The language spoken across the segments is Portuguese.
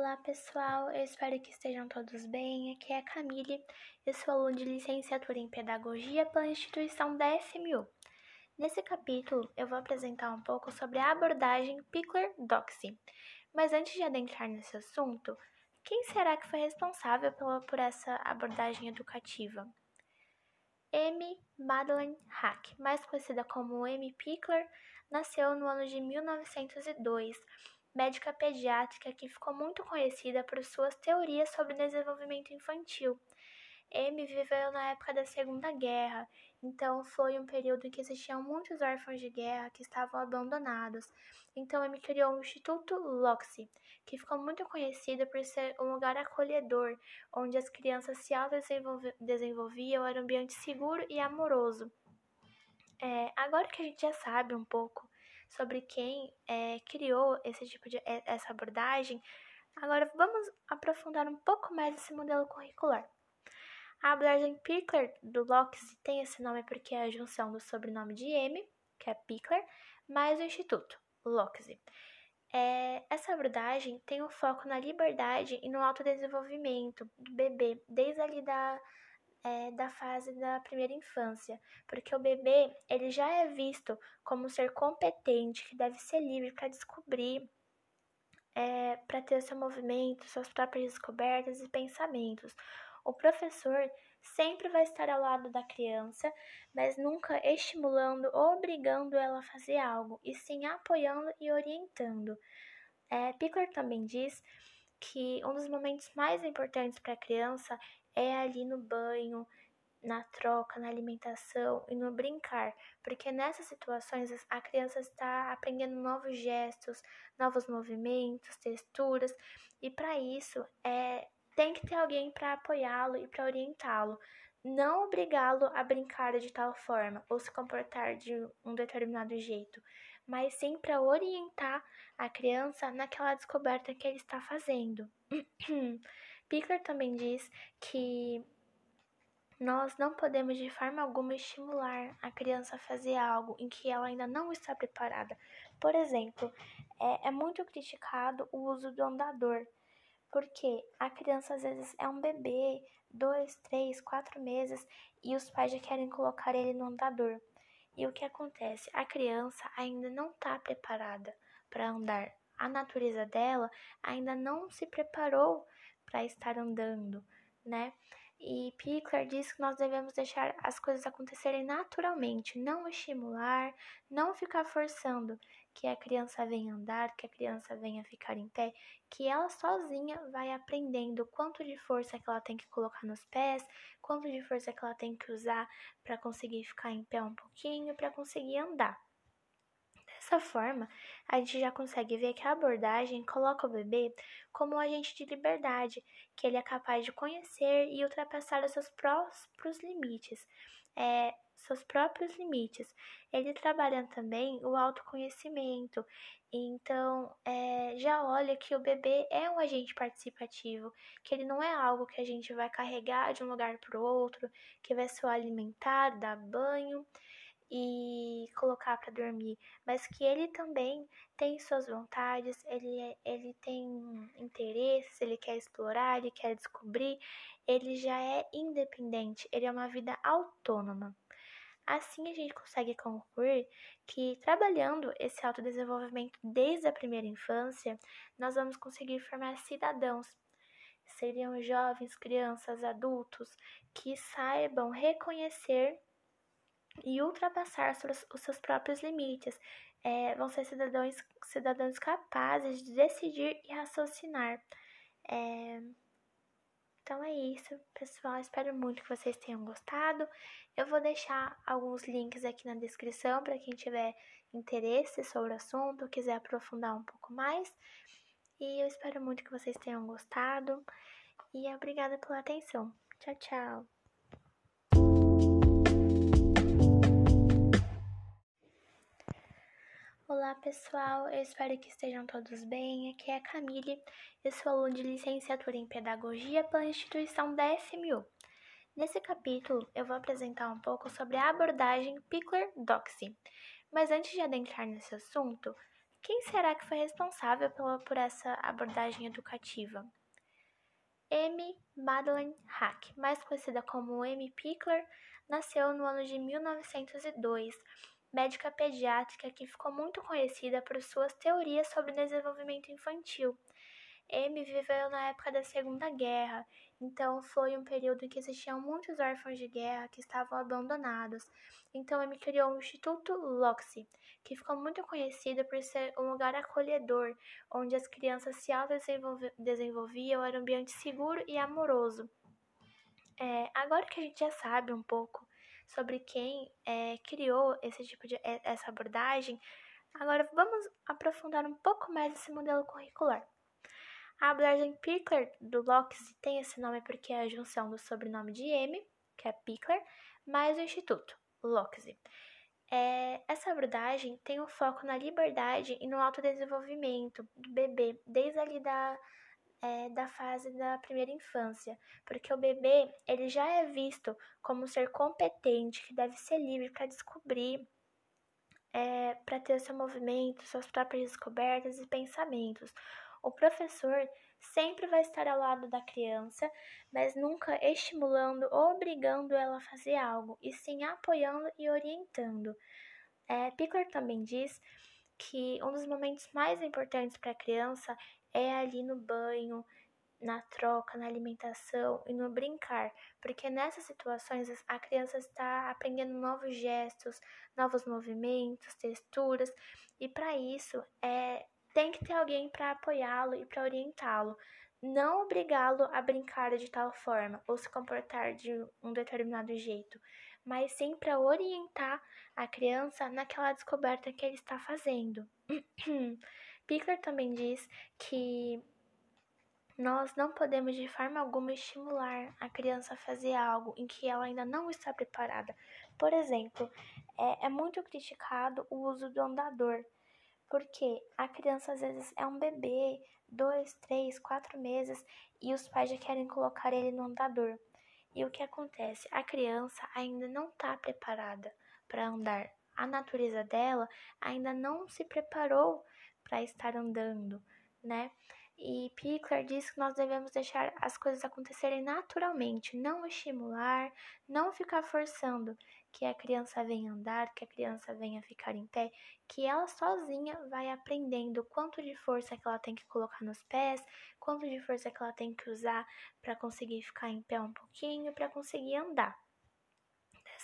Olá pessoal, eu espero que estejam todos bem. Aqui é a Camille, eu sou aluna de licenciatura em Pedagogia pela instituição da SMU. Nesse capítulo, eu vou apresentar um pouco sobre a abordagem Pickler-Doxy. Mas antes de adentrar nesse assunto, quem será que foi responsável por essa abordagem educativa? M. Madeleine Hack, mais conhecida como M. Pickler, nasceu no ano de 1902 médica pediátrica que ficou muito conhecida por suas teorias sobre desenvolvimento infantil. Amy viveu na época da Segunda Guerra, então foi um período em que existiam muitos órfãos de guerra que estavam abandonados. Então Amy criou o Instituto Loxi, que ficou muito conhecido por ser um lugar acolhedor, onde as crianças se autodesenvolviam, era um ambiente seguro e amoroso. É, agora que a gente já sabe um pouco sobre quem é, criou esse tipo de é, essa abordagem, agora vamos aprofundar um pouco mais esse modelo curricular. A abordagem Pickler do Locke tem esse nome porque é a junção do sobrenome de M, que é Pickler, mais o instituto, Locke. É, essa abordagem tem o um foco na liberdade e no autodesenvolvimento do bebê, desde ali da é, da fase da primeira infância, porque o bebê ele já é visto como um ser competente que deve ser livre para descobrir, é, para ter seu movimento, suas próprias descobertas e pensamentos. O professor sempre vai estar ao lado da criança, mas nunca estimulando ou obrigando ela a fazer algo, e sim apoiando e orientando. É, Pickler também diz que um dos momentos mais importantes para a criança é ali no banho, na troca, na alimentação e no brincar, porque nessas situações a criança está aprendendo novos gestos, novos movimentos, texturas, e para isso é tem que ter alguém para apoiá-lo e para orientá-lo, não obrigá-lo a brincar de tal forma ou se comportar de um determinado jeito, mas sim para orientar a criança naquela descoberta que ele está fazendo. Pickler também diz que nós não podemos de forma alguma estimular a criança a fazer algo em que ela ainda não está preparada. Por exemplo, é, é muito criticado o uso do andador, porque a criança às vezes é um bebê, dois, três, quatro meses, e os pais já querem colocar ele no andador. E o que acontece? A criança ainda não está preparada para andar. A natureza dela ainda não se preparou para estar andando, né? E Pickler diz que nós devemos deixar as coisas acontecerem naturalmente, não estimular, não ficar forçando que a criança venha andar, que a criança venha ficar em pé, que ela sozinha vai aprendendo quanto de força que ela tem que colocar nos pés, quanto de força que ela tem que usar para conseguir ficar em pé um pouquinho, para conseguir andar. Dessa forma, a gente já consegue ver que a abordagem coloca o bebê como um agente de liberdade, que ele é capaz de conhecer e ultrapassar os seus próprios limites. É, seus próprios limites. Ele trabalha também o autoconhecimento. Então, é, já olha que o bebê é um agente participativo, que ele não é algo que a gente vai carregar de um lugar para o outro, que vai só alimentar, dar banho e colocar para dormir, mas que ele também tem suas vontades, ele, é, ele tem interesses, ele quer explorar, ele quer descobrir, ele já é independente, ele é uma vida autônoma. Assim a gente consegue concluir que trabalhando esse autodesenvolvimento desde a primeira infância, nós vamos conseguir formar cidadãos. Seriam jovens, crianças, adultos que saibam reconhecer e ultrapassar os seus próprios limites. É, vão ser cidadãos, cidadãos capazes de decidir e raciocinar. É, então é isso, pessoal. Espero muito que vocês tenham gostado. Eu vou deixar alguns links aqui na descrição para quem tiver interesse sobre o assunto, quiser aprofundar um pouco mais. E eu espero muito que vocês tenham gostado. E obrigada pela atenção. Tchau, tchau. Olá pessoal, eu espero que estejam todos bem. Aqui é a Camille, eu sou aluna de licenciatura em Pedagogia pela instituição da SMU. Nesse capítulo, eu vou apresentar um pouco sobre a abordagem Pickler-Doxy. Mas antes de adentrar nesse assunto, quem será que foi responsável por essa abordagem educativa? M. Madeleine Hack, mais conhecida como M. Pickler, nasceu no ano de 1902, médica pediátrica que ficou muito conhecida por suas teorias sobre desenvolvimento infantil. M viveu na época da Segunda Guerra, então foi um período em que existiam muitos órfãos de guerra que estavam abandonados. Então M criou o Instituto Loxi, que ficou muito conhecido por ser um lugar acolhedor, onde as crianças se autodesenvolviam, era um ambiente seguro e amoroso. É, agora que a gente já sabe um pouco sobre quem é, criou esse tipo de é, essa abordagem, agora vamos aprofundar um pouco mais esse modelo curricular. A abordagem Pickler do Locke tem esse nome porque é a junção do sobrenome de M, que é Pickler, mais o instituto, Locke. É, essa abordagem tem um foco na liberdade e no autodesenvolvimento do bebê, desde ali da, é, da fase da primeira infância, porque o bebê ele já é visto como um ser competente, que deve ser livre para descobrir, é, para ter seu movimento, suas próprias descobertas e pensamentos. O professor sempre vai estar ao lado da criança, mas nunca estimulando ou obrigando ela a fazer algo, e sim apoiando e orientando. É, Pickler também diz que um dos momentos mais importantes para a criança é ali no banho, na troca, na alimentação e no brincar, porque nessas situações a criança está aprendendo novos gestos, novos movimentos, texturas, e para isso é tem que ter alguém para apoiá-lo e para orientá-lo. Não obrigá-lo a brincar de tal forma ou se comportar de um determinado jeito, mas sim para orientar a criança naquela descoberta que ele está fazendo. Picker também diz que nós não podemos de forma alguma estimular a criança a fazer algo em que ela ainda não está preparada. Por exemplo, é, é muito criticado o uso do andador porque a criança às vezes é um bebê, dois, três, quatro meses, e os pais já querem colocar ele no andador. E o que acontece? A criança ainda não está preparada para andar. A natureza dela ainda não se preparou para estar andando, né? E Pickler diz que nós devemos deixar as coisas acontecerem naturalmente, não estimular, não ficar forçando que a criança venha andar, que a criança venha ficar em pé, que ela sozinha vai aprendendo quanto de força que ela tem que colocar nos pés, quanto de força que ela tem que usar para conseguir ficar em pé um pouquinho, para conseguir andar.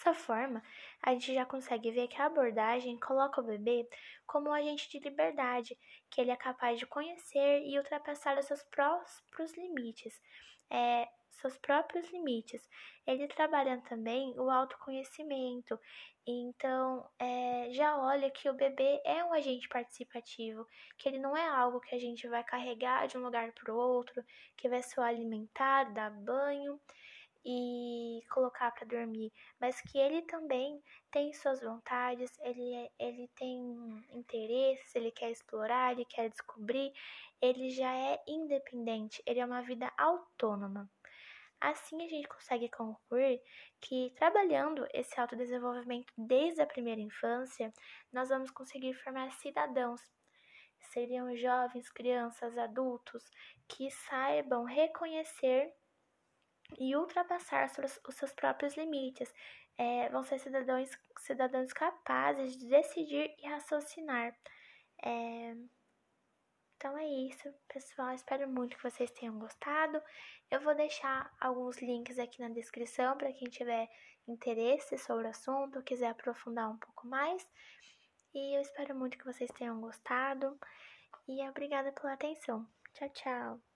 Dessa forma, a gente já consegue ver que a abordagem coloca o bebê como um agente de liberdade, que ele é capaz de conhecer e ultrapassar os seus próprios limites, é, seus próprios limites. Ele trabalha também o autoconhecimento, então é, já olha que o bebê é um agente participativo, que ele não é algo que a gente vai carregar de um lugar para o outro, que vai só alimentar, dar banho e colocar para dormir, mas que ele também tem suas vontades, ele, é, ele tem interesses, ele quer explorar, ele quer descobrir, ele já é independente, ele é uma vida autônoma. Assim a gente consegue concluir que trabalhando esse autodesenvolvimento desde a primeira infância, nós vamos conseguir formar cidadãos. Seriam jovens, crianças, adultos que saibam reconhecer e ultrapassar os seus próprios limites. É, vão ser cidadãos, cidadãos capazes de decidir e raciocinar. É, então é isso, pessoal. Espero muito que vocês tenham gostado. Eu vou deixar alguns links aqui na descrição para quem tiver interesse sobre o assunto, quiser aprofundar um pouco mais. E eu espero muito que vocês tenham gostado. E obrigada pela atenção. Tchau, tchau.